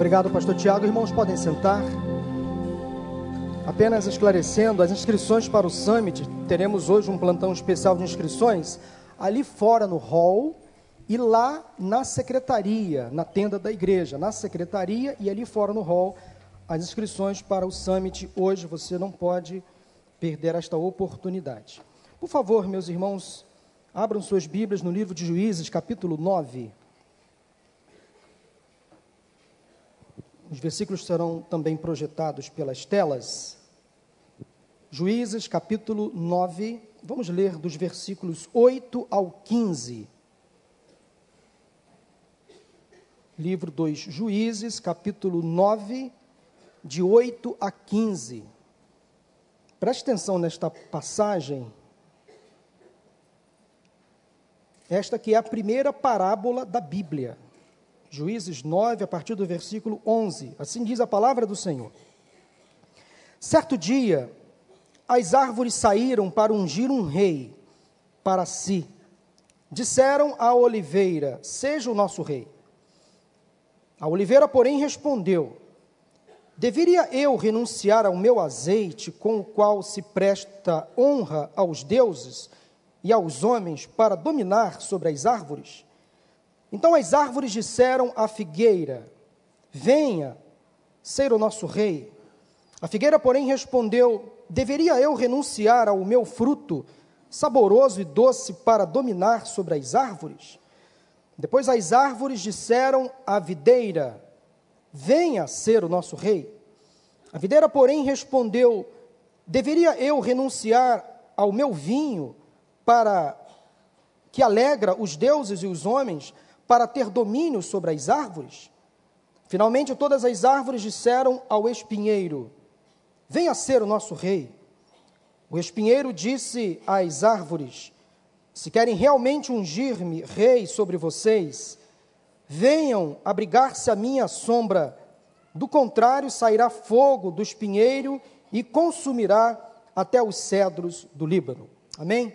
Obrigado, pastor Tiago. Irmãos, podem sentar. Apenas esclarecendo, as inscrições para o Summit, teremos hoje um plantão especial de inscrições ali fora no hall e lá na secretaria, na tenda da igreja, na secretaria e ali fora no hall, as inscrições para o Summit. Hoje você não pode perder esta oportunidade. Por favor, meus irmãos, abram suas Bíblias no livro de Juízes, capítulo 9. Os versículos serão também projetados pelas telas. Juízes, capítulo 9, vamos ler dos versículos 8 ao 15. Livro 2 Juízes, capítulo 9, de 8 a 15. Preste atenção nesta passagem. Esta que é a primeira parábola da Bíblia. Juízes 9, a partir do versículo 11. Assim diz a palavra do Senhor. Certo dia, as árvores saíram para ungir um rei para si. Disseram à oliveira: Seja o nosso rei. A oliveira, porém, respondeu: Deveria eu renunciar ao meu azeite, com o qual se presta honra aos deuses e aos homens, para dominar sobre as árvores? Então as árvores disseram à figueira: Venha ser o nosso rei. A figueira, porém, respondeu: Deveria eu renunciar ao meu fruto, saboroso e doce, para dominar sobre as árvores? Depois as árvores disseram à videira: Venha ser o nosso rei. A videira, porém, respondeu: Deveria eu renunciar ao meu vinho para que alegra os deuses e os homens? Para ter domínio sobre as árvores? Finalmente, todas as árvores disseram ao espinheiro: Venha ser o nosso rei. O espinheiro disse às árvores: Se querem realmente ungir-me rei sobre vocês, venham abrigar-se à minha sombra. Do contrário, sairá fogo do espinheiro e consumirá até os cedros do Líbano. Amém?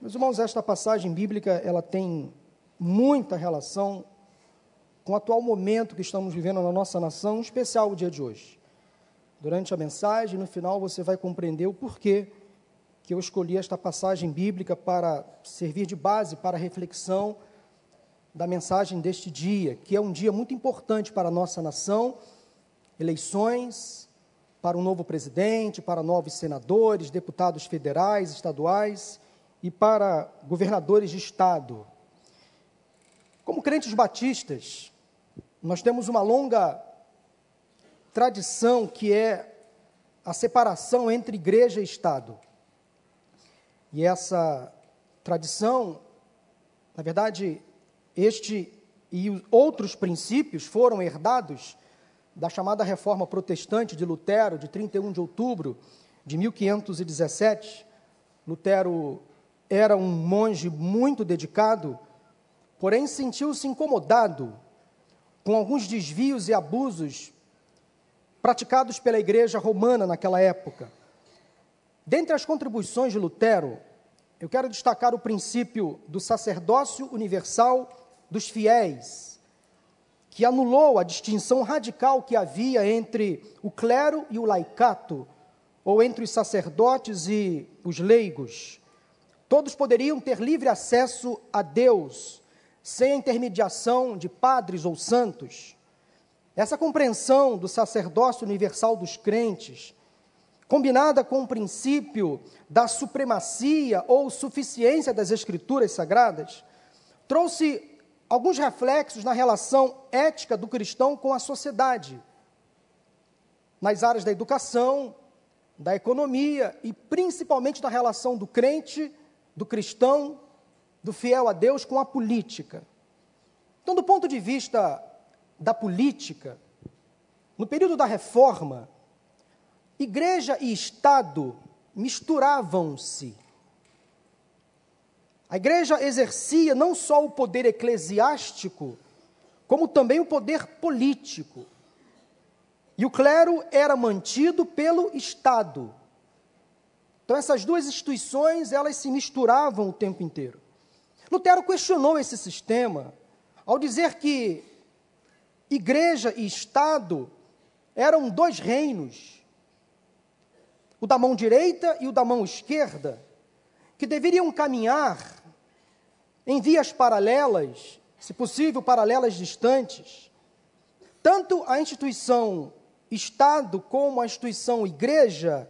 Meus irmãos, esta passagem bíblica, ela tem muita relação com o atual momento que estamos vivendo na nossa nação, em especial o dia de hoje. Durante a mensagem, no final, você vai compreender o porquê que eu escolhi esta passagem bíblica para servir de base para a reflexão da mensagem deste dia, que é um dia muito importante para a nossa nação, eleições para um novo presidente, para novos senadores, deputados federais, estaduais e para governadores de estado. Como crentes batistas, nós temos uma longa tradição que é a separação entre igreja e Estado. E essa tradição, na verdade, este e outros princípios foram herdados da chamada Reforma Protestante de Lutero, de 31 de outubro de 1517. Lutero era um monge muito dedicado porém sentiu-se incomodado com alguns desvios e abusos praticados pela igreja romana naquela época. Dentre as contribuições de Lutero, eu quero destacar o princípio do sacerdócio universal dos fiéis, que anulou a distinção radical que havia entre o clero e o laicato, ou entre os sacerdotes e os leigos. Todos poderiam ter livre acesso a Deus sem a intermediação de padres ou santos. Essa compreensão do sacerdócio universal dos crentes, combinada com o princípio da supremacia ou suficiência das Escrituras sagradas, trouxe alguns reflexos na relação ética do cristão com a sociedade, nas áreas da educação, da economia e principalmente na relação do crente, do cristão do fiel a Deus com a política. Então, do ponto de vista da política, no período da reforma, igreja e Estado misturavam-se. A igreja exercia não só o poder eclesiástico, como também o poder político. E o clero era mantido pelo Estado. Então essas duas instituições, elas se misturavam o tempo inteiro. Lutero questionou esse sistema ao dizer que igreja e Estado eram dois reinos, o da mão direita e o da mão esquerda, que deveriam caminhar em vias paralelas, se possível, paralelas distantes. Tanto a instituição Estado como a instituição Igreja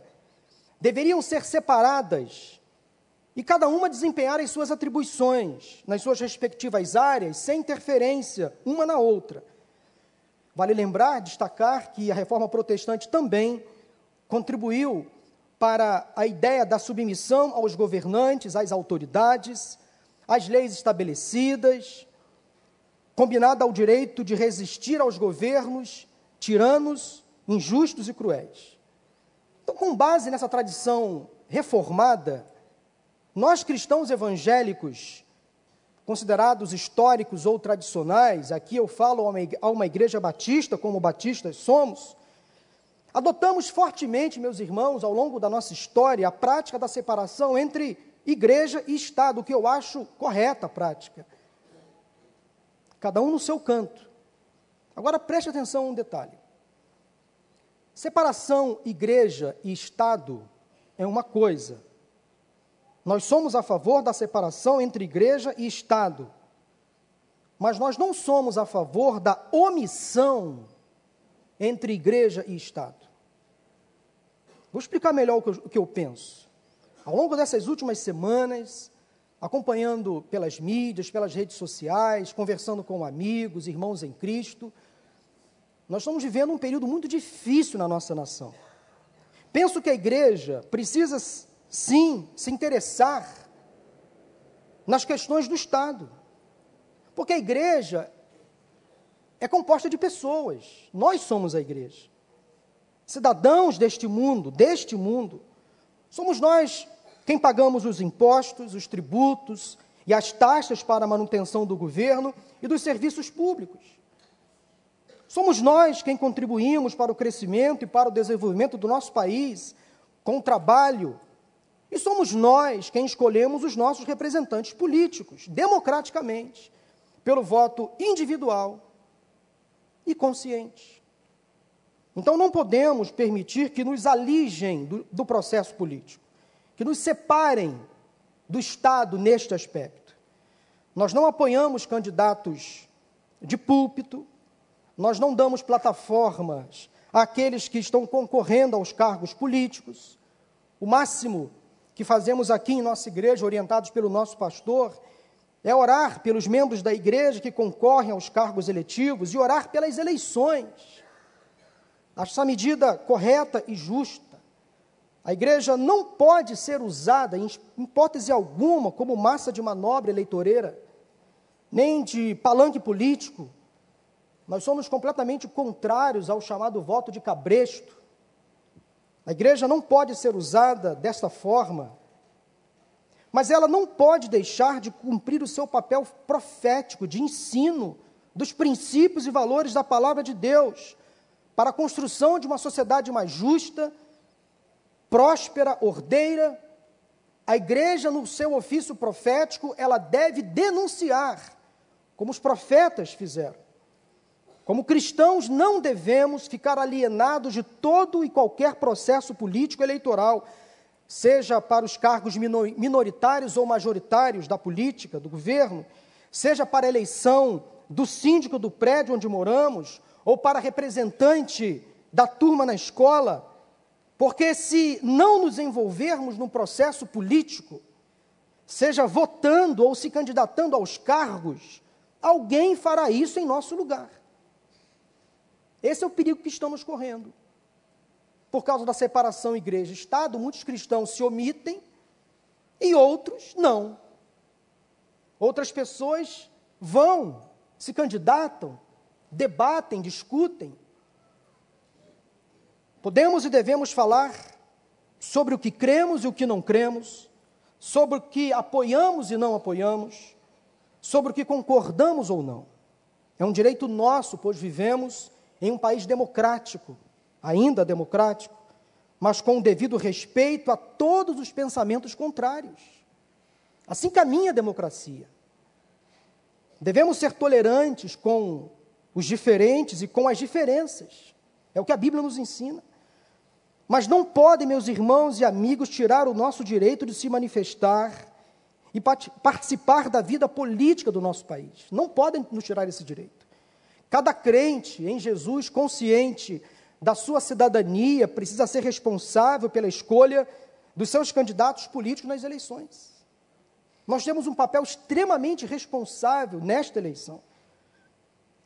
deveriam ser separadas e cada uma desempenhar as suas atribuições nas suas respectivas áreas, sem interferência uma na outra. Vale lembrar, destacar que a reforma protestante também contribuiu para a ideia da submissão aos governantes, às autoridades, às leis estabelecidas, combinada ao direito de resistir aos governos tiranos, injustos e cruéis. Então, com base nessa tradição reformada, nós cristãos evangélicos, considerados históricos ou tradicionais, aqui eu falo a uma igreja batista, como batistas somos, adotamos fortemente, meus irmãos, ao longo da nossa história, a prática da separação entre igreja e Estado, o que eu acho correta a prática. Cada um no seu canto. Agora preste atenção a um detalhe. Separação igreja e Estado é uma coisa, nós somos a favor da separação entre igreja e Estado, mas nós não somos a favor da omissão entre igreja e Estado. Vou explicar melhor o que, eu, o que eu penso. Ao longo dessas últimas semanas, acompanhando pelas mídias, pelas redes sociais, conversando com amigos, irmãos em Cristo, nós estamos vivendo um período muito difícil na nossa nação. Penso que a igreja precisa sim, se interessar nas questões do Estado. Porque a igreja é composta de pessoas, nós somos a igreja. Cidadãos deste mundo, deste mundo, somos nós quem pagamos os impostos, os tributos e as taxas para a manutenção do governo e dos serviços públicos. Somos nós quem contribuímos para o crescimento e para o desenvolvimento do nosso país com o trabalho, e somos nós quem escolhemos os nossos representantes políticos, democraticamente, pelo voto individual e consciente. Então não podemos permitir que nos alijem do, do processo político, que nos separem do Estado neste aspecto. Nós não apoiamos candidatos de púlpito, nós não damos plataformas àqueles que estão concorrendo aos cargos políticos. O máximo que fazemos aqui em nossa igreja, orientados pelo nosso pastor, é orar pelos membros da igreja que concorrem aos cargos eletivos e orar pelas eleições. Acho essa medida correta e justa. A igreja não pode ser usada, em hipótese alguma, como massa de manobra eleitoreira, nem de palanque político. Nós somos completamente contrários ao chamado voto de cabresto, a igreja não pode ser usada desta forma, mas ela não pode deixar de cumprir o seu papel profético de ensino dos princípios e valores da palavra de Deus para a construção de uma sociedade mais justa, próspera, ordeira. A igreja, no seu ofício profético, ela deve denunciar, como os profetas fizeram como cristãos, não devemos ficar alienados de todo e qualquer processo político eleitoral, seja para os cargos minoritários ou majoritários da política, do governo, seja para a eleição do síndico do prédio onde moramos, ou para representante da turma na escola, porque se não nos envolvermos num processo político, seja votando ou se candidatando aos cargos, alguém fará isso em nosso lugar. Esse é o perigo que estamos correndo. Por causa da separação igreja-estado, muitos cristãos se omitem e outros não. Outras pessoas vão, se candidatam, debatem, discutem. Podemos e devemos falar sobre o que cremos e o que não cremos, sobre o que apoiamos e não apoiamos, sobre o que concordamos ou não. É um direito nosso, pois vivemos em um país democrático, ainda democrático, mas com o devido respeito a todos os pensamentos contrários. Assim caminha a democracia. Devemos ser tolerantes com os diferentes e com as diferenças. É o que a Bíblia nos ensina. Mas não podem, meus irmãos e amigos, tirar o nosso direito de se manifestar e participar da vida política do nosso país. Não podem nos tirar esse direito. Cada crente em Jesus, consciente da sua cidadania, precisa ser responsável pela escolha dos seus candidatos políticos nas eleições. Nós temos um papel extremamente responsável nesta eleição.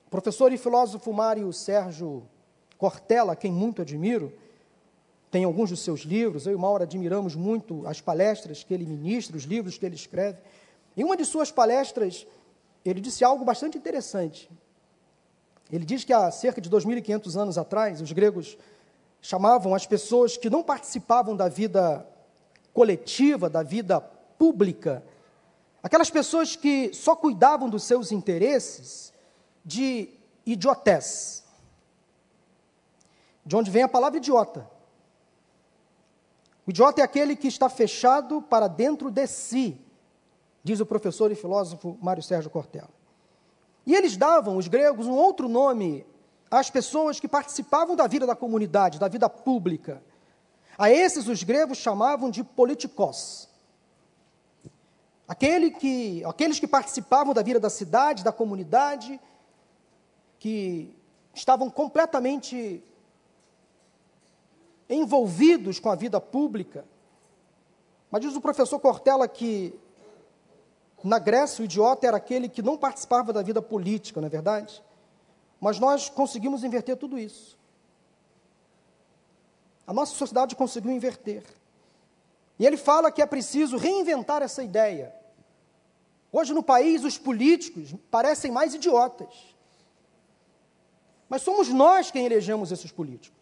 O professor e filósofo Mário Sérgio Cortella, quem muito admiro, tem alguns dos seus livros, eu e Mauro admiramos muito as palestras que ele ministra, os livros que ele escreve. Em uma de suas palestras, ele disse algo bastante interessante. Ele diz que há cerca de 2.500 anos atrás, os gregos chamavam as pessoas que não participavam da vida coletiva, da vida pública, aquelas pessoas que só cuidavam dos seus interesses, de idiotés. De onde vem a palavra idiota. O idiota é aquele que está fechado para dentro de si, diz o professor e filósofo Mário Sérgio Cortella. E eles davam, os gregos, um outro nome às pessoas que participavam da vida da comunidade, da vida pública. A esses os gregos chamavam de politikos. Aquele que, aqueles que participavam da vida da cidade, da comunidade, que estavam completamente envolvidos com a vida pública. Mas diz o professor Cortella que na Grécia o idiota era aquele que não participava da vida política, não é verdade? Mas nós conseguimos inverter tudo isso. A nossa sociedade conseguiu inverter. E ele fala que é preciso reinventar essa ideia. Hoje no país os políticos parecem mais idiotas. Mas somos nós quem elegemos esses políticos.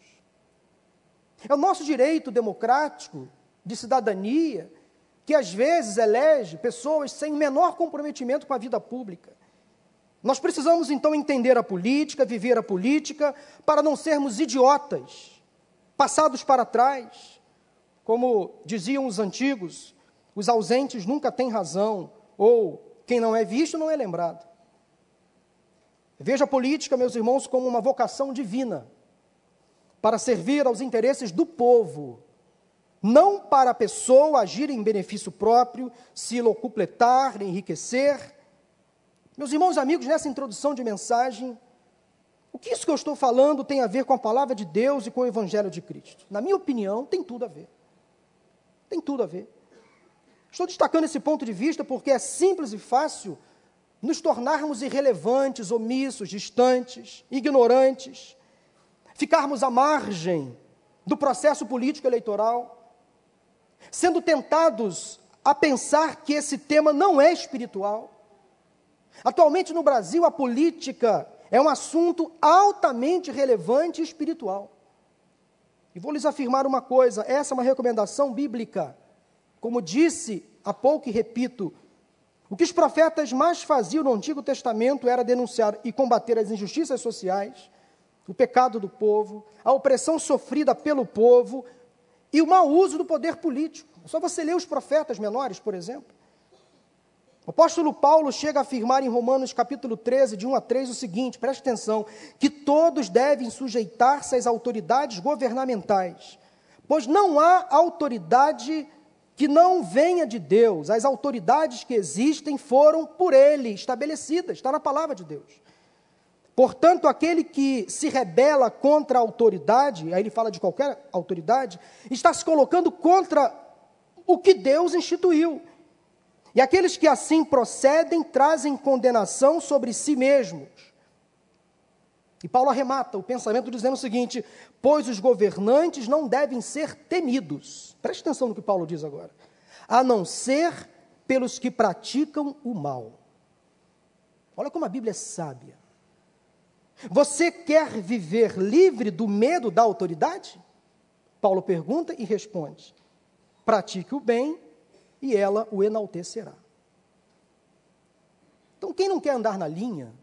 É o nosso direito democrático de cidadania que às vezes elege pessoas sem o menor comprometimento com a vida pública. Nós precisamos então entender a política, viver a política, para não sermos idiotas, passados para trás. Como diziam os antigos, os ausentes nunca têm razão, ou quem não é visto não é lembrado. Veja a política, meus irmãos, como uma vocação divina para servir aos interesses do povo, não para a pessoa agir em benefício próprio, se locupletar, enriquecer. Meus irmãos amigos, nessa introdução de mensagem, o que isso que eu estou falando tem a ver com a palavra de Deus e com o Evangelho de Cristo? Na minha opinião, tem tudo a ver. Tem tudo a ver. Estou destacando esse ponto de vista porque é simples e fácil nos tornarmos irrelevantes, omissos, distantes, ignorantes, ficarmos à margem do processo político eleitoral, sendo tentados a pensar que esse tema não é espiritual. Atualmente no Brasil, a política é um assunto altamente relevante e espiritual. E vou lhes afirmar uma coisa: essa é uma recomendação bíblica. Como disse há pouco e repito, o que os profetas mais faziam no Antigo Testamento era denunciar e combater as injustiças sociais, o pecado do povo, a opressão sofrida pelo povo e o mau uso do poder político. Só você ler os profetas menores, por exemplo. O apóstolo Paulo chega a afirmar em Romanos capítulo 13, de 1 a 3, o seguinte: preste atenção, que todos devem sujeitar-se às autoridades governamentais, pois não há autoridade que não venha de Deus. As autoridades que existem foram por ele estabelecidas, está na palavra de Deus. Portanto, aquele que se rebela contra a autoridade, aí ele fala de qualquer autoridade, está se colocando contra o que Deus instituiu. E aqueles que assim procedem trazem condenação sobre si mesmos. E Paulo arremata o pensamento dizendo o seguinte: pois os governantes não devem ser temidos. Preste atenção no que Paulo diz agora. A não ser pelos que praticam o mal. Olha como a Bíblia é sábia. Você quer viver livre do medo da autoridade? Paulo pergunta e responde: pratique o bem e ela o enaltecerá. Então, quem não quer andar na linha,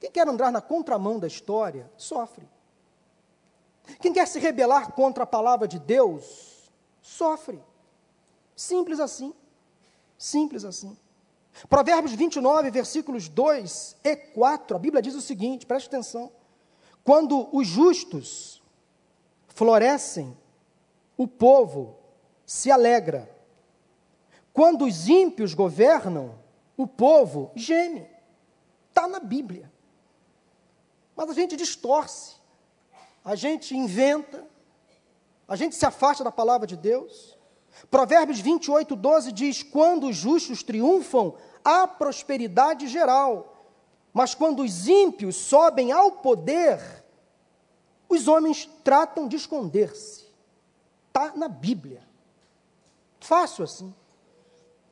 quem quer andar na contramão da história, sofre. Quem quer se rebelar contra a palavra de Deus, sofre. Simples assim. Simples assim. Provérbios 29, versículos 2 e 4, a Bíblia diz o seguinte: preste atenção. Quando os justos florescem, o povo se alegra. Quando os ímpios governam, o povo geme. Está na Bíblia. Mas a gente distorce, a gente inventa, a gente se afasta da palavra de Deus. Provérbios 28, 12 diz: Quando os justos triunfam, há prosperidade geral, mas quando os ímpios sobem ao poder, os homens tratam de esconder-se. Está na Bíblia. Fácil assim.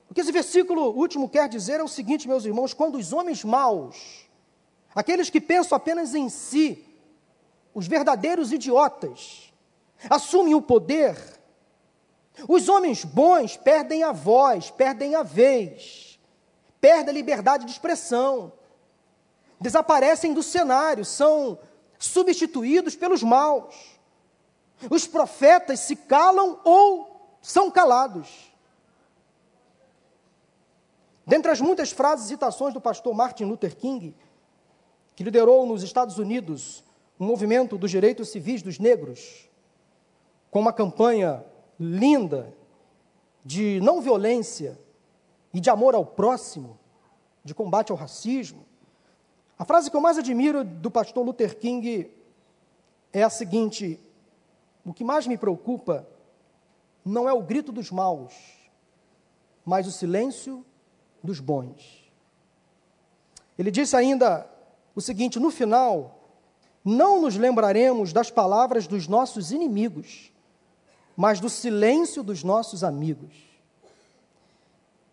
O que esse versículo último quer dizer é o seguinte, meus irmãos: quando os homens maus, aqueles que pensam apenas em si, os verdadeiros idiotas, assumem o poder, os homens bons perdem a voz, perdem a vez, perdem a liberdade de expressão, desaparecem do cenário, são substituídos pelos maus. Os profetas se calam ou são calados. Dentre as muitas frases e citações do pastor Martin Luther King, que liderou nos Estados Unidos o movimento dos direitos civis dos negros, com uma campanha linda de não violência e de amor ao próximo, de combate ao racismo. A frase que eu mais admiro do pastor Luther King é a seguinte: O que mais me preocupa não é o grito dos maus, mas o silêncio dos bons. Ele disse ainda o seguinte: no final, não nos lembraremos das palavras dos nossos inimigos, mas do silêncio dos nossos amigos.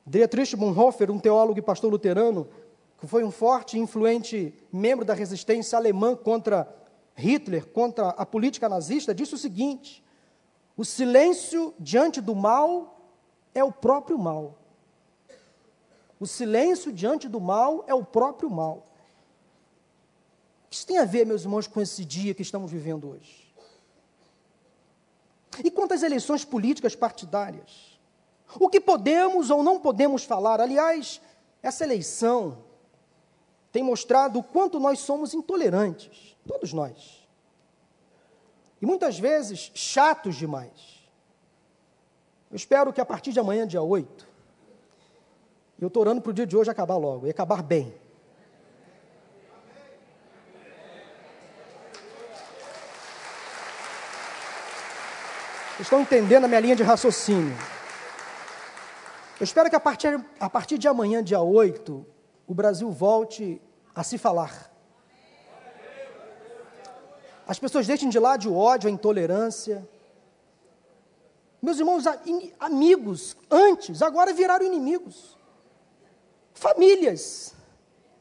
Dietrich Bonhoeffer, um teólogo e pastor luterano, que foi um forte e influente membro da resistência alemã contra Hitler, contra a política nazista, disse o seguinte: o silêncio diante do mal é o próprio mal. O silêncio diante do mal é o próprio mal. Isso tem a ver, meus irmãos, com esse dia que estamos vivendo hoje. E quanto às eleições políticas partidárias? O que podemos ou não podemos falar? Aliás, essa eleição tem mostrado o quanto nós somos intolerantes, todos nós. E muitas vezes chatos demais. Eu espero que a partir de amanhã, dia 8, eu estou orando para o dia de hoje acabar logo, e acabar bem. Estão entendendo a minha linha de raciocínio. Eu espero que a partir, a partir de amanhã, dia 8, o Brasil volte a se falar. As pessoas deixem de lado o ódio, a intolerância. Meus irmãos, amigos, antes, agora viraram inimigos. Famílias,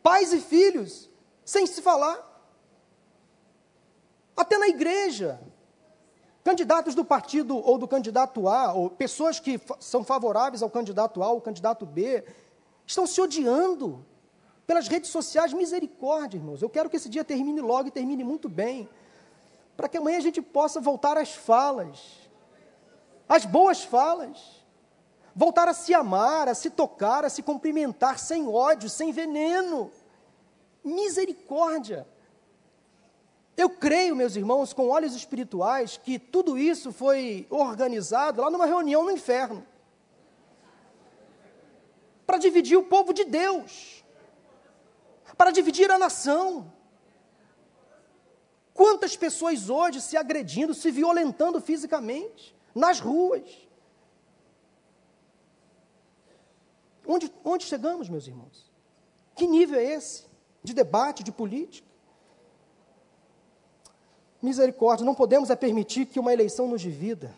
pais e filhos, sem se falar. Até na igreja, Candidatos do partido ou do candidato A, ou pessoas que são favoráveis ao candidato A ou candidato B, estão se odiando pelas redes sociais. Misericórdia, irmãos. Eu quero que esse dia termine logo e termine muito bem, para que amanhã a gente possa voltar às falas, às boas falas, voltar a se amar, a se tocar, a se cumprimentar sem ódio, sem veneno. Misericórdia. Eu creio, meus irmãos, com olhos espirituais, que tudo isso foi organizado lá numa reunião no inferno para dividir o povo de Deus, para dividir a nação. Quantas pessoas hoje se agredindo, se violentando fisicamente, nas ruas. Onde, onde chegamos, meus irmãos? Que nível é esse de debate, de política? Misericórdia, não podemos é permitir que uma eleição nos divida.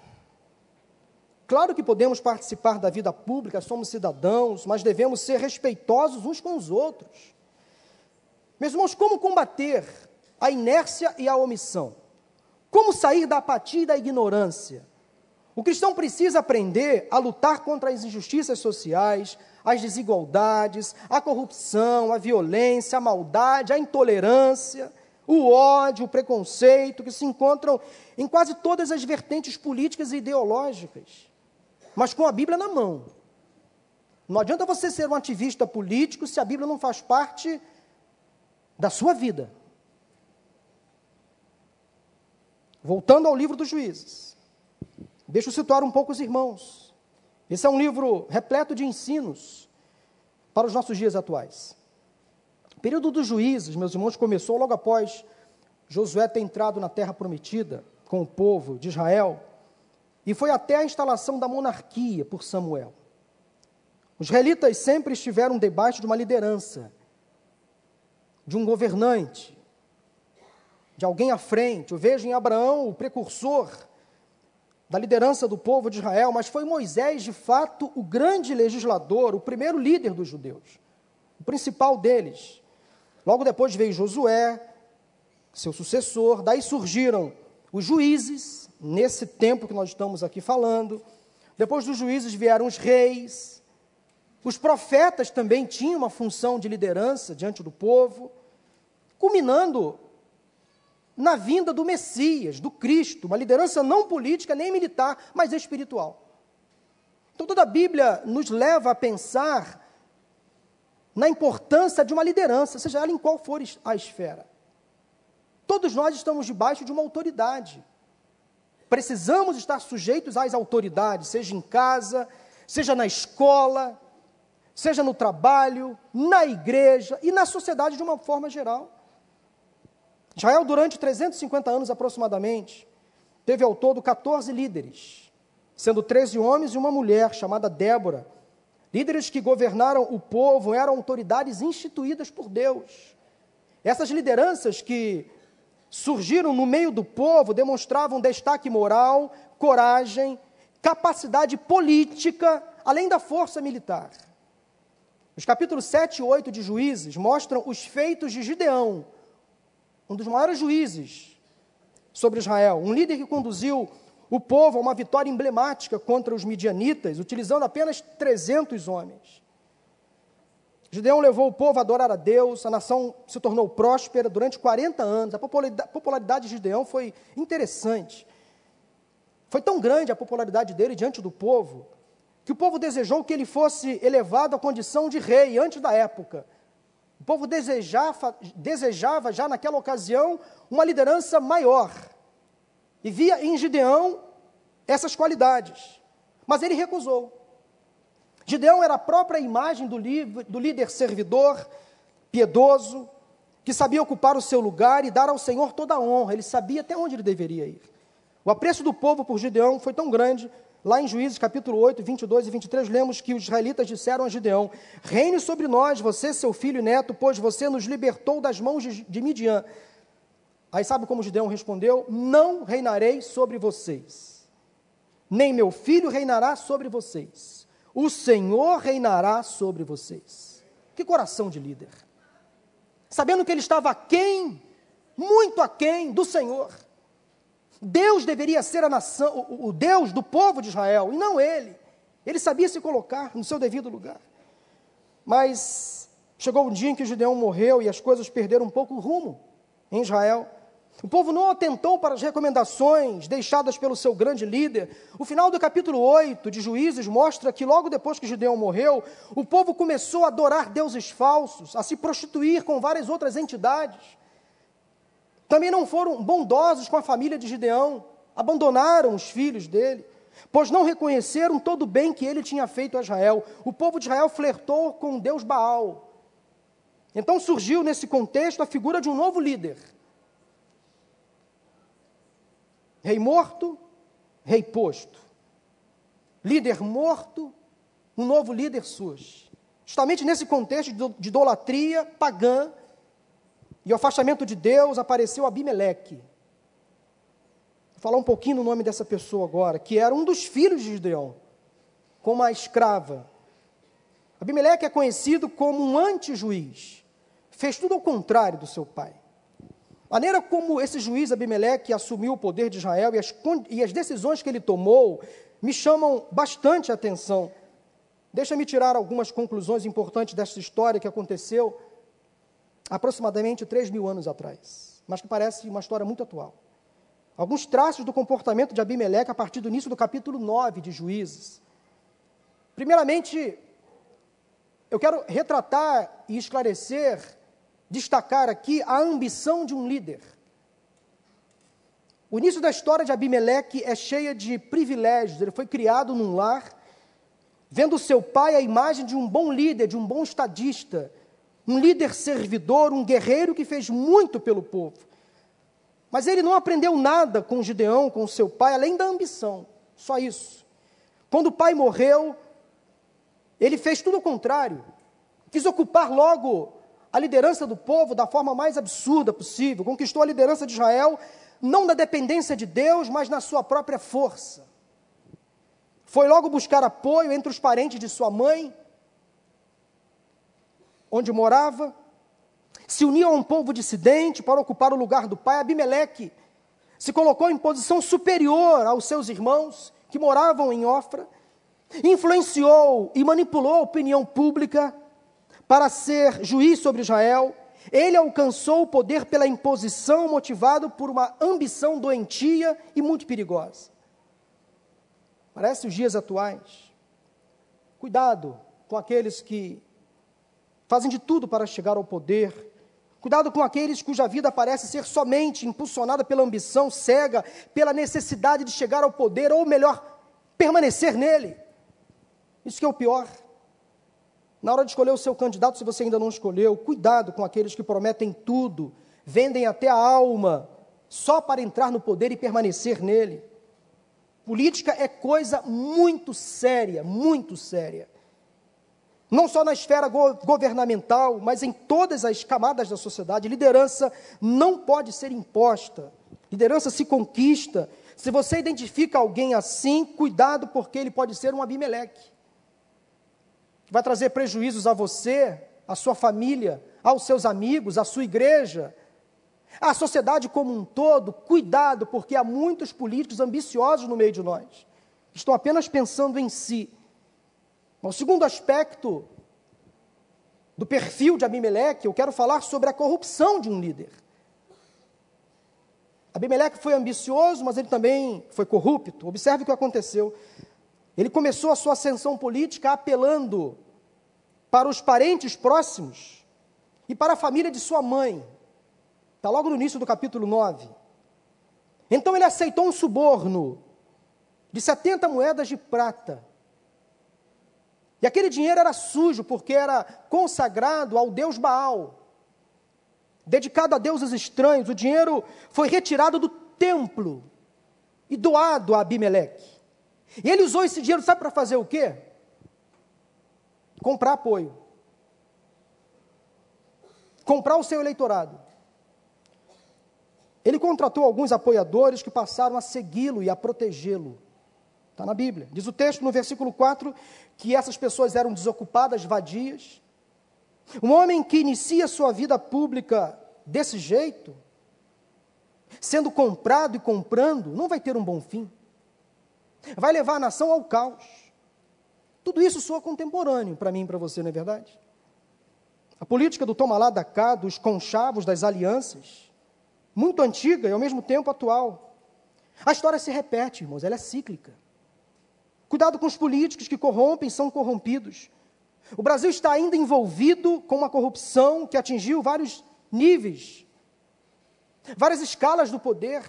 Claro que podemos participar da vida pública, somos cidadãos, mas devemos ser respeitosos uns com os outros. Meus irmãos, como combater a inércia e a omissão? Como sair da apatia e da ignorância? O cristão precisa aprender a lutar contra as injustiças sociais, as desigualdades, a corrupção, a violência, a maldade, a intolerância o ódio, o preconceito que se encontram em quase todas as vertentes políticas e ideológicas, mas com a Bíblia na mão. Não adianta você ser um ativista político se a Bíblia não faz parte da sua vida. Voltando ao livro dos juízes, deixa eu situar um pouco os irmãos. Esse é um livro repleto de ensinos para os nossos dias atuais. O período dos juízes, meus irmãos, começou logo após Josué ter entrado na terra prometida com o povo de Israel e foi até a instalação da monarquia por Samuel. Os israelitas sempre estiveram debaixo de uma liderança, de um governante, de alguém à frente. Eu vejo em Abraão o precursor da liderança do povo de Israel, mas foi Moisés, de fato, o grande legislador, o primeiro líder dos judeus, o principal deles. Logo depois veio Josué, seu sucessor, daí surgiram os juízes, nesse tempo que nós estamos aqui falando. Depois dos juízes vieram os reis. Os profetas também tinham uma função de liderança diante do povo, culminando na vinda do Messias, do Cristo, uma liderança não política nem militar, mas espiritual. Então toda a Bíblia nos leva a pensar na importância de uma liderança, seja ela em qual for a esfera. Todos nós estamos debaixo de uma autoridade. Precisamos estar sujeitos às autoridades, seja em casa, seja na escola, seja no trabalho, na igreja e na sociedade de uma forma geral. Israel, durante 350 anos aproximadamente, teve ao todo 14 líderes, sendo 13 homens e uma mulher chamada Débora. Líderes que governaram o povo, eram autoridades instituídas por Deus. Essas lideranças que surgiram no meio do povo demonstravam destaque moral, coragem, capacidade política, além da força militar. Os capítulos 7 e 8 de Juízes mostram os feitos de Gideão, um dos maiores juízes sobre Israel, um líder que conduziu o povo a uma vitória emblemática contra os midianitas, utilizando apenas 300 homens. Gideão levou o povo a adorar a Deus, a nação se tornou próspera durante 40 anos. A popularidade de Gideão foi interessante. Foi tão grande a popularidade dele diante do povo, que o povo desejou que ele fosse elevado à condição de rei antes da época. O povo desejava, desejava já naquela ocasião uma liderança maior. E via em Gideão essas qualidades. Mas ele recusou. Gideão era a própria imagem do, do líder servidor, piedoso, que sabia ocupar o seu lugar e dar ao Senhor toda a honra. Ele sabia até onde ele deveria ir. O apreço do povo por Gideão foi tão grande Lá em Juízes capítulo 8, 22 e 23, lemos que os israelitas disseram a Gideão: Reine sobre nós, você, seu filho e neto, pois você nos libertou das mãos de, Midian. Aí sabe como Gideão respondeu? Não reinarei sobre vocês, nem meu filho reinará sobre vocês, o Senhor reinará sobre vocês. Que coração de líder! Sabendo que ele estava aquém, muito aquém do Senhor Deus deveria ser a nação, o, o Deus do povo de Israel, e não ele. Ele sabia se colocar no seu devido lugar. Mas chegou um dia em que Gideão morreu e as coisas perderam um pouco o rumo em Israel. O povo não atentou para as recomendações deixadas pelo seu grande líder. O final do capítulo 8 de Juízes mostra que logo depois que Gideão morreu, o povo começou a adorar deuses falsos, a se prostituir com várias outras entidades. Também não foram bondosos com a família de Gideão, abandonaram os filhos dele, pois não reconheceram todo o bem que ele tinha feito a Israel. O povo de Israel flertou com Deus Baal. Então surgiu nesse contexto a figura de um novo líder. Rei morto, rei posto. Líder morto, um novo líder surge. Justamente nesse contexto de idolatria pagã, e afastamento de Deus apareceu Abimeleque. Vou falar um pouquinho no nome dessa pessoa agora, que era um dos filhos de Gideão, com uma escrava. Abimeleque é conhecido como um anti-juiz. Fez tudo ao contrário do seu pai. Maneira como esse juiz Abimeleque assumiu o poder de Israel e as, e as decisões que ele tomou me chamam bastante atenção. Deixa-me tirar algumas conclusões importantes dessa história que aconteceu aproximadamente 3 mil anos atrás, mas que parece uma história muito atual. Alguns traços do comportamento de Abimeleque a partir do início do capítulo 9 de Juízes. Primeiramente, eu quero retratar e esclarecer, destacar aqui a ambição de um líder. O início da história de Abimeleque é cheia de privilégios. Ele foi criado num lar, vendo seu pai a imagem de um bom líder, de um bom estadista, um líder servidor, um guerreiro que fez muito pelo povo. Mas ele não aprendeu nada com Gideão, com seu pai, além da ambição, só isso. Quando o pai morreu, ele fez tudo o contrário. Quis ocupar logo a liderança do povo da forma mais absurda possível. Conquistou a liderança de Israel não na dependência de Deus, mas na sua própria força. Foi logo buscar apoio entre os parentes de sua mãe, onde morava, se uniu a um povo dissidente para ocupar o lugar do pai. Abimeleque se colocou em posição superior aos seus irmãos que moravam em Ofra, influenciou e manipulou a opinião pública para ser juiz sobre Israel, ele alcançou o poder pela imposição, motivado por uma ambição doentia e muito perigosa. Parece os dias atuais. Cuidado com aqueles que fazem de tudo para chegar ao poder. Cuidado com aqueles cuja vida parece ser somente impulsionada pela ambição cega, pela necessidade de chegar ao poder, ou melhor, permanecer nele. Isso que é o pior. Na hora de escolher o seu candidato, se você ainda não escolheu, cuidado com aqueles que prometem tudo, vendem até a alma, só para entrar no poder e permanecer nele. Política é coisa muito séria, muito séria. Não só na esfera go governamental, mas em todas as camadas da sociedade. Liderança não pode ser imposta. Liderança se conquista. Se você identifica alguém assim, cuidado, porque ele pode ser um Abimeleque vai trazer prejuízos a você, à sua família, aos seus amigos, à sua igreja, à sociedade como um todo. Cuidado, porque há muitos políticos ambiciosos no meio de nós, que estão apenas pensando em si. O segundo aspecto do perfil de Abimeleque, eu quero falar sobre a corrupção de um líder. Abimeleque foi ambicioso, mas ele também foi corrupto. Observe o que aconteceu. Ele começou a sua ascensão política apelando para os parentes próximos e para a família de sua mãe. Está logo no início do capítulo 9. Então ele aceitou um suborno de 70 moedas de prata. E aquele dinheiro era sujo, porque era consagrado ao deus Baal, dedicado a deuses estranhos. O dinheiro foi retirado do templo e doado a Abimeleque. E ele usou esse dinheiro, sabe para fazer o quê? Comprar apoio. Comprar o seu eleitorado. Ele contratou alguns apoiadores que passaram a segui-lo e a protegê-lo. Está na Bíblia. Diz o texto no versículo 4 que essas pessoas eram desocupadas, vadias. Um homem que inicia sua vida pública desse jeito, sendo comprado e comprando, não vai ter um bom fim vai levar a nação ao caos. Tudo isso soa contemporâneo para mim e para você, não é verdade? A política do toma lá da cá, dos conchavos, das alianças, muito antiga e ao mesmo tempo atual. A história se repete, irmãos, ela é cíclica. Cuidado com os políticos que corrompem, são corrompidos. O Brasil está ainda envolvido com uma corrupção que atingiu vários níveis, várias escalas do poder.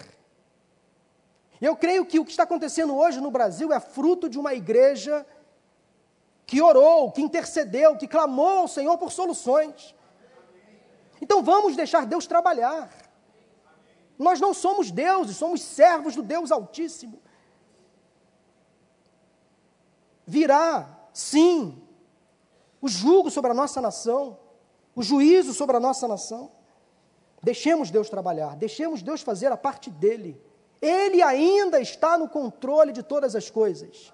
Eu creio que o que está acontecendo hoje no Brasil é fruto de uma igreja que orou, que intercedeu, que clamou ao Senhor por soluções. Então vamos deixar Deus trabalhar. Nós não somos deuses, somos servos do Deus Altíssimo. Virá, sim, o julgo sobre a nossa nação, o juízo sobre a nossa nação. Deixemos Deus trabalhar, deixemos Deus fazer a parte dele. Ele ainda está no controle de todas as coisas.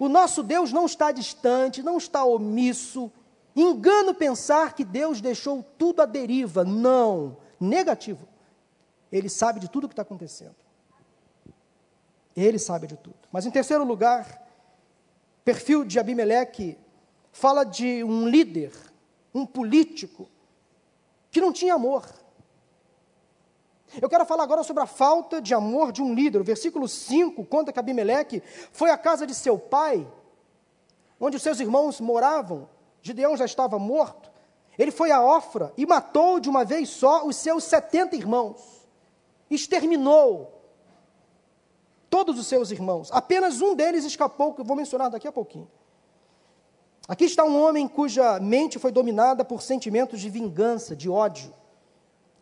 O nosso Deus não está distante, não está omisso. Engano pensar que Deus deixou tudo à deriva. Não, negativo. Ele sabe de tudo o que está acontecendo. Ele sabe de tudo. Mas em terceiro lugar, perfil de Abimeleque fala de um líder, um político, que não tinha amor. Eu quero falar agora sobre a falta de amor de um líder. O versículo 5 conta que Abimeleque foi à casa de seu pai, onde os seus irmãos moravam, Gideão já estava morto, ele foi a Ofra e matou de uma vez só os seus 70 irmãos. Exterminou todos os seus irmãos. Apenas um deles escapou, que eu vou mencionar daqui a pouquinho. Aqui está um homem cuja mente foi dominada por sentimentos de vingança, de ódio.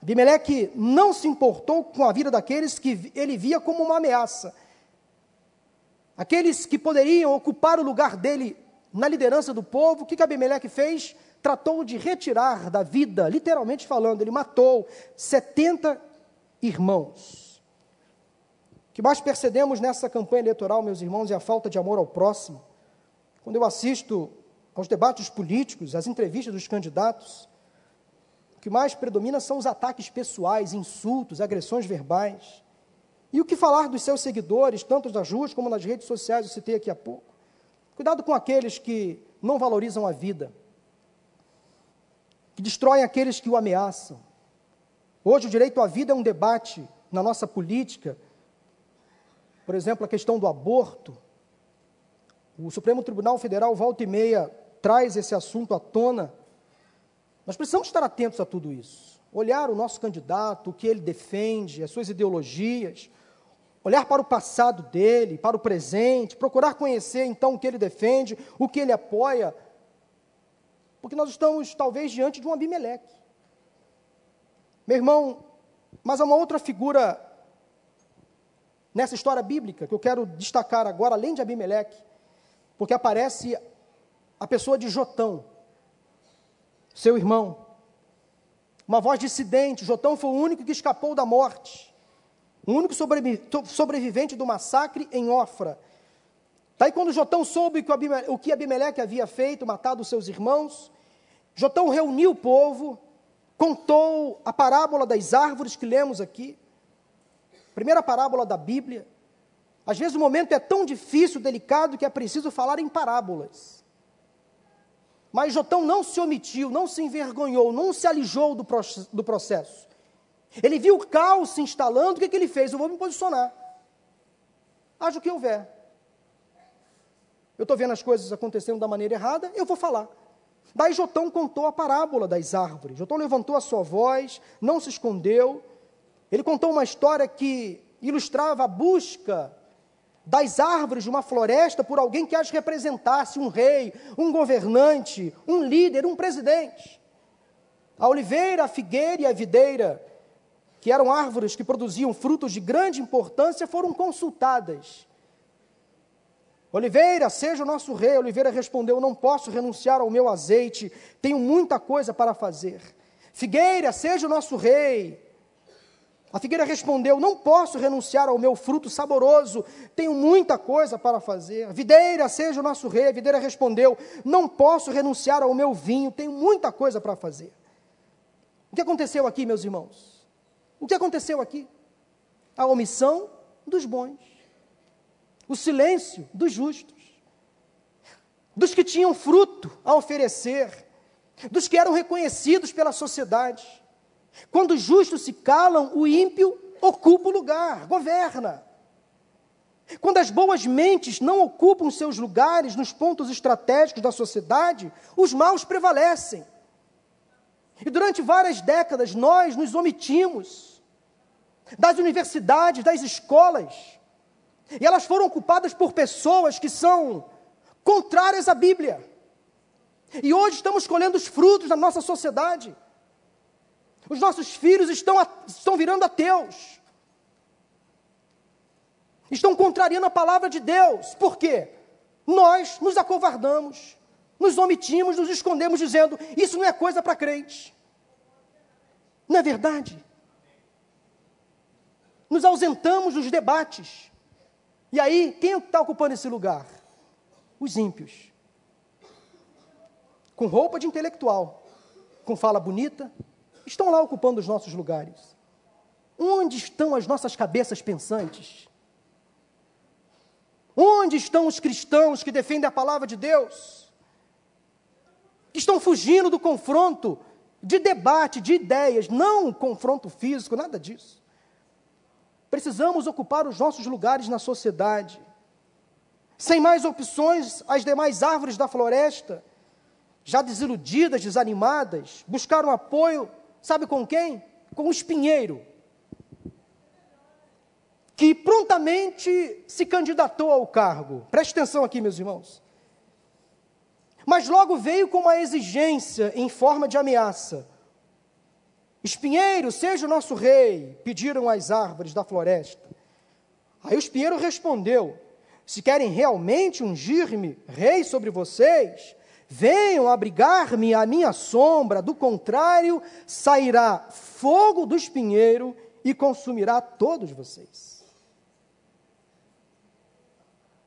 Abimeleque não se importou com a vida daqueles que ele via como uma ameaça. Aqueles que poderiam ocupar o lugar dele na liderança do povo, o que, que Abimeleque fez? Tratou de retirar da vida, literalmente falando, ele matou 70 irmãos. O que mais percebemos nessa campanha eleitoral, meus irmãos, é a falta de amor ao próximo. Quando eu assisto aos debates políticos, às entrevistas dos candidatos, o que mais predomina são os ataques pessoais, insultos, agressões verbais. E o que falar dos seus seguidores, tanto nas ruas como nas redes sociais, eu citei aqui há pouco. Cuidado com aqueles que não valorizam a vida, que destroem aqueles que o ameaçam. Hoje, o direito à vida é um debate na nossa política. Por exemplo, a questão do aborto. O Supremo Tribunal Federal, volta e meia, traz esse assunto à tona. Nós precisamos estar atentos a tudo isso. Olhar o nosso candidato, o que ele defende, as suas ideologias, olhar para o passado dele, para o presente, procurar conhecer então o que ele defende, o que ele apoia, porque nós estamos talvez diante de um Abimeleque. Meu irmão, mas há uma outra figura nessa história bíblica que eu quero destacar agora, além de Abimeleque, porque aparece a pessoa de Jotão, seu irmão. Uma voz dissidente, Jotão foi o único que escapou da morte o único sobrevivente do massacre em Ofra. Daí, quando Jotão soube o que Abimeleque havia feito, matado seus irmãos, Jotão reuniu o povo, contou a parábola das árvores que lemos aqui, primeira parábola da Bíblia. Às vezes o momento é tão difícil, delicado, que é preciso falar em parábolas. Mas Jotão não se omitiu, não se envergonhou, não se alijou do processo. Ele viu o caos se instalando, o que, que ele fez? Eu vou me posicionar. Haja o que houver. Eu estou vendo as coisas acontecendo da maneira errada, eu vou falar. Daí Jotão contou a parábola das árvores. Jotão levantou a sua voz, não se escondeu. Ele contou uma história que ilustrava a busca das árvores de uma floresta por alguém que as representasse, um rei, um governante, um líder, um presidente. A oliveira, a figueira e a videira que eram árvores que produziam frutos de grande importância, foram consultadas. Oliveira, seja o nosso rei. Oliveira respondeu: Não posso renunciar ao meu azeite, tenho muita coisa para fazer. Figueira, seja o nosso rei. A figueira respondeu: Não posso renunciar ao meu fruto saboroso, tenho muita coisa para fazer. A videira, seja o nosso rei. A videira respondeu: Não posso renunciar ao meu vinho, tenho muita coisa para fazer. O que aconteceu aqui, meus irmãos? O que aconteceu aqui? A omissão dos bons, o silêncio dos justos, dos que tinham fruto a oferecer, dos que eram reconhecidos pela sociedade. Quando os justos se calam, o ímpio ocupa o lugar, governa. Quando as boas mentes não ocupam seus lugares nos pontos estratégicos da sociedade, os maus prevalecem. E durante várias décadas nós nos omitimos das universidades, das escolas. E elas foram ocupadas por pessoas que são contrárias à Bíblia. E hoje estamos colhendo os frutos da nossa sociedade. Os nossos filhos estão, estão virando ateus. Estão contrariando a palavra de Deus. Por quê? Nós nos acovardamos, nos omitimos, nos escondemos, dizendo: Isso não é coisa para crente. Não é verdade? nos ausentamos dos debates. E aí, quem é está ocupando esse lugar? Os ímpios. Com roupa de intelectual, com fala bonita, estão lá ocupando os nossos lugares. Onde estão as nossas cabeças pensantes? Onde estão os cristãos que defendem a palavra de Deus? Que estão fugindo do confronto, de debate, de ideias, não confronto físico, nada disso. Precisamos ocupar os nossos lugares na sociedade. Sem mais opções, as demais árvores da floresta já desiludidas, desanimadas, buscaram apoio, sabe com quem? Com o espinheiro, que prontamente se candidatou ao cargo. Preste atenção aqui, meus irmãos. Mas logo veio com uma exigência em forma de ameaça. Espinheiro, seja o nosso rei, pediram as árvores da floresta. Aí o espinheiro respondeu: Se querem realmente ungir-me rei sobre vocês, venham abrigar-me à minha sombra, do contrário, sairá fogo do espinheiro e consumirá todos vocês.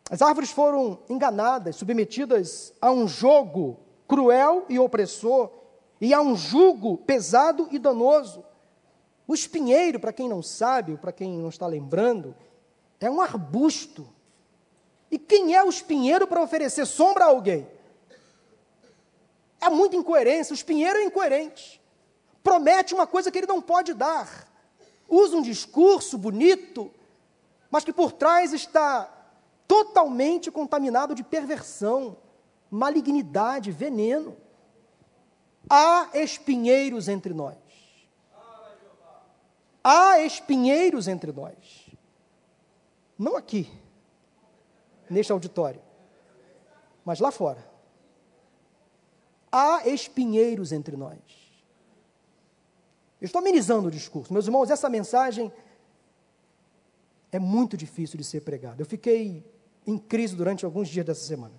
As árvores foram enganadas, submetidas a um jogo cruel e opressor, e a um jugo pesado e danoso. O espinheiro, para quem não sabe, para quem não está lembrando, é um arbusto. E quem é o espinheiro para oferecer sombra a alguém? É muita incoerência. O espinheiro é incoerente. Promete uma coisa que ele não pode dar. Usa um discurso bonito, mas que por trás está totalmente contaminado de perversão, malignidade, veneno. Há espinheiros entre nós. Há espinheiros entre nós. Não aqui, neste auditório, mas lá fora. Há espinheiros entre nós. Eu estou amenizando o discurso. Meus irmãos, essa mensagem é muito difícil de ser pregada. Eu fiquei em crise durante alguns dias dessa semana.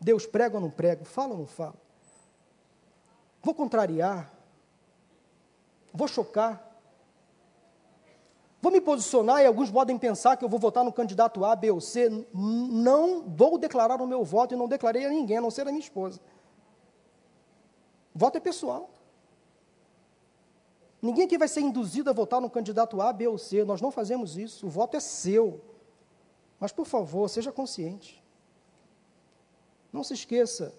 Deus prega ou não prega? Fala ou não fala? Vou contrariar? Vou chocar? Vou me posicionar e alguns podem pensar que eu vou votar no candidato A, B ou C. Não vou declarar o meu voto e não declarei a ninguém, a não ser a minha esposa. Voto é pessoal. Ninguém aqui vai ser induzido a votar no candidato A, B ou C. Nós não fazemos isso. O voto é seu. Mas, por favor, seja consciente. Não se esqueça.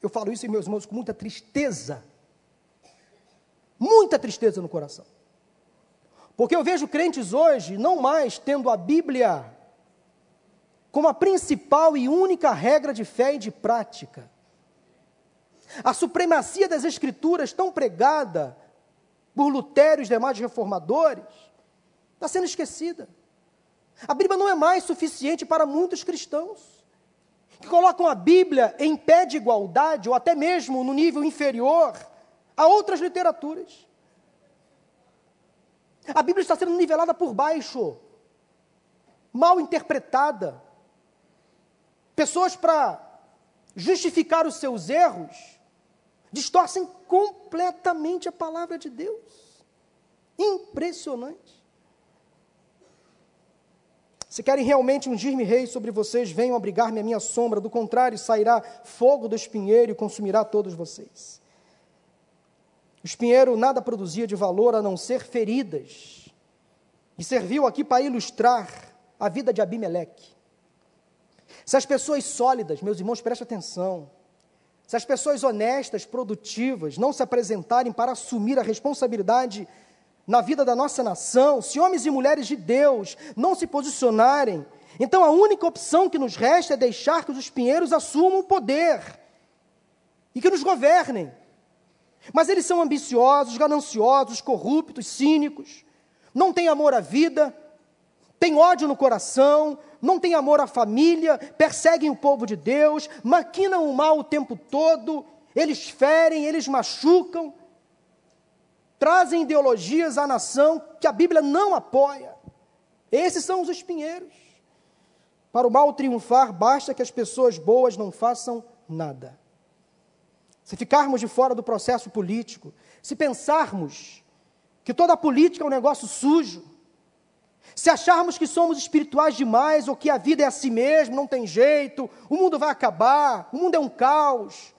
Eu falo isso, meus irmãos, com muita tristeza. Muita tristeza no coração. Porque eu vejo crentes hoje não mais tendo a Bíblia como a principal e única regra de fé e de prática. A supremacia das Escrituras, tão pregada por Lutero e os demais reformadores, está sendo esquecida. A Bíblia não é mais suficiente para muitos cristãos, que colocam a Bíblia em pé de igualdade, ou até mesmo no nível inferior, a outras literaturas. A Bíblia está sendo nivelada por baixo, mal interpretada. Pessoas, para justificar os seus erros, distorcem completamente a palavra de Deus. Impressionante. Se querem realmente ungir-me rei sobre vocês, venham abrigar-me a minha sombra, do contrário, sairá fogo do espinheiro e consumirá todos vocês. O espinheiro nada produzia de valor a não ser feridas. E serviu aqui para ilustrar a vida de Abimeleque. Se as pessoas sólidas, meus irmãos, prestem atenção, se as pessoas honestas, produtivas, não se apresentarem para assumir a responsabilidade na vida da nossa nação, se homens e mulheres de Deus não se posicionarem, então a única opção que nos resta é deixar que os espinheiros assumam o poder e que nos governem. Mas eles são ambiciosos, gananciosos, corruptos, cínicos, não têm amor à vida, têm ódio no coração, não têm amor à família, perseguem o povo de Deus, maquinam o mal o tempo todo, eles ferem, eles machucam, trazem ideologias à nação que a Bíblia não apoia. Esses são os espinheiros. Para o mal triunfar, basta que as pessoas boas não façam nada se ficarmos de fora do processo político, se pensarmos que toda a política é um negócio sujo, se acharmos que somos espirituais demais ou que a vida é assim mesmo, não tem jeito, o mundo vai acabar, o mundo é um caos,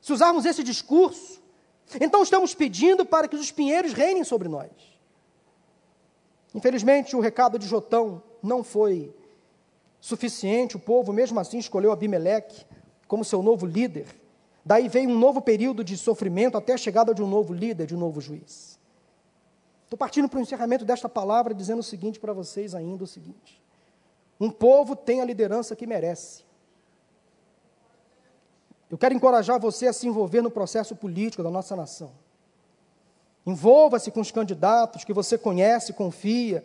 se usarmos esse discurso, então estamos pedindo para que os espinheiros reinem sobre nós. Infelizmente, o recado de Jotão não foi suficiente, o povo mesmo assim escolheu Abimeleque como seu novo líder. Daí vem um novo período de sofrimento até a chegada de um novo líder, de um novo juiz. Estou partindo para o encerramento desta palavra dizendo o seguinte para vocês ainda o seguinte: um povo tem a liderança que merece. Eu quero encorajar você a se envolver no processo político da nossa nação. Envolva-se com os candidatos que você conhece, confia,